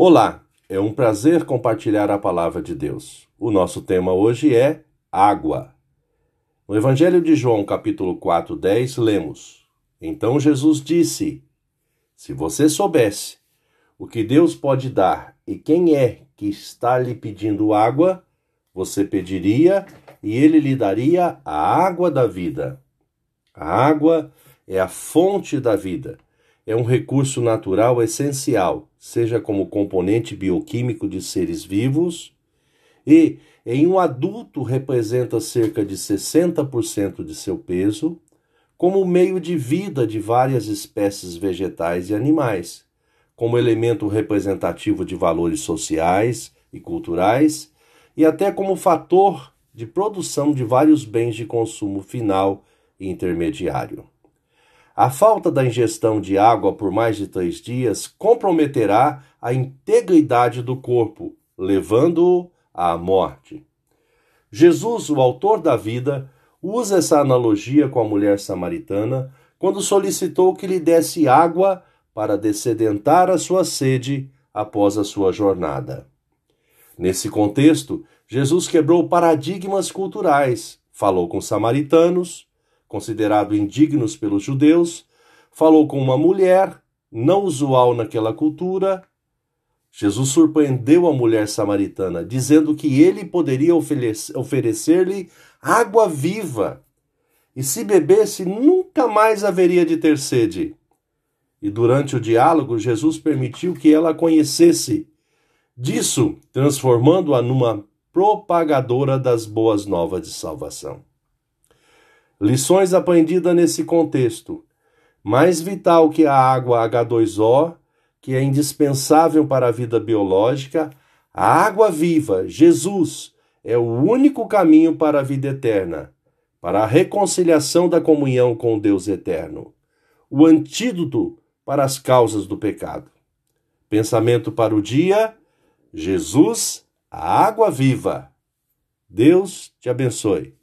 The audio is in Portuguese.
Olá, é um prazer compartilhar a palavra de Deus. O nosso tema hoje é água. No Evangelho de João, capítulo 4, 10, lemos: Então Jesus disse: Se você soubesse o que Deus pode dar e quem é que está lhe pedindo água, você pediria e ele lhe daria a água da vida. A água é a fonte da vida é um recurso natural essencial, seja como componente bioquímico de seres vivos, e em um adulto representa cerca de 60% de seu peso, como meio de vida de várias espécies vegetais e animais, como elemento representativo de valores sociais e culturais, e até como fator de produção de vários bens de consumo final e intermediário. A falta da ingestão de água por mais de três dias comprometerá a integridade do corpo, levando-o à morte. Jesus, o autor da vida, usa essa analogia com a mulher samaritana quando solicitou que lhe desse água para descedentar a sua sede após a sua jornada. Nesse contexto, Jesus quebrou paradigmas culturais, falou com samaritanos, considerado indignos pelos judeus, falou com uma mulher, não usual naquela cultura. Jesus surpreendeu a mulher samaritana, dizendo que ele poderia oferecer-lhe água viva, e se bebesse, nunca mais haveria de ter sede. E durante o diálogo, Jesus permitiu que ela conhecesse, disso transformando-a numa propagadora das boas novas de salvação. Lições aprendidas nesse contexto. Mais vital que a água H2O, que é indispensável para a vida biológica, a água viva, Jesus, é o único caminho para a vida eterna, para a reconciliação da comunhão com Deus eterno, o antídoto para as causas do pecado. Pensamento para o dia: Jesus, a água viva. Deus te abençoe.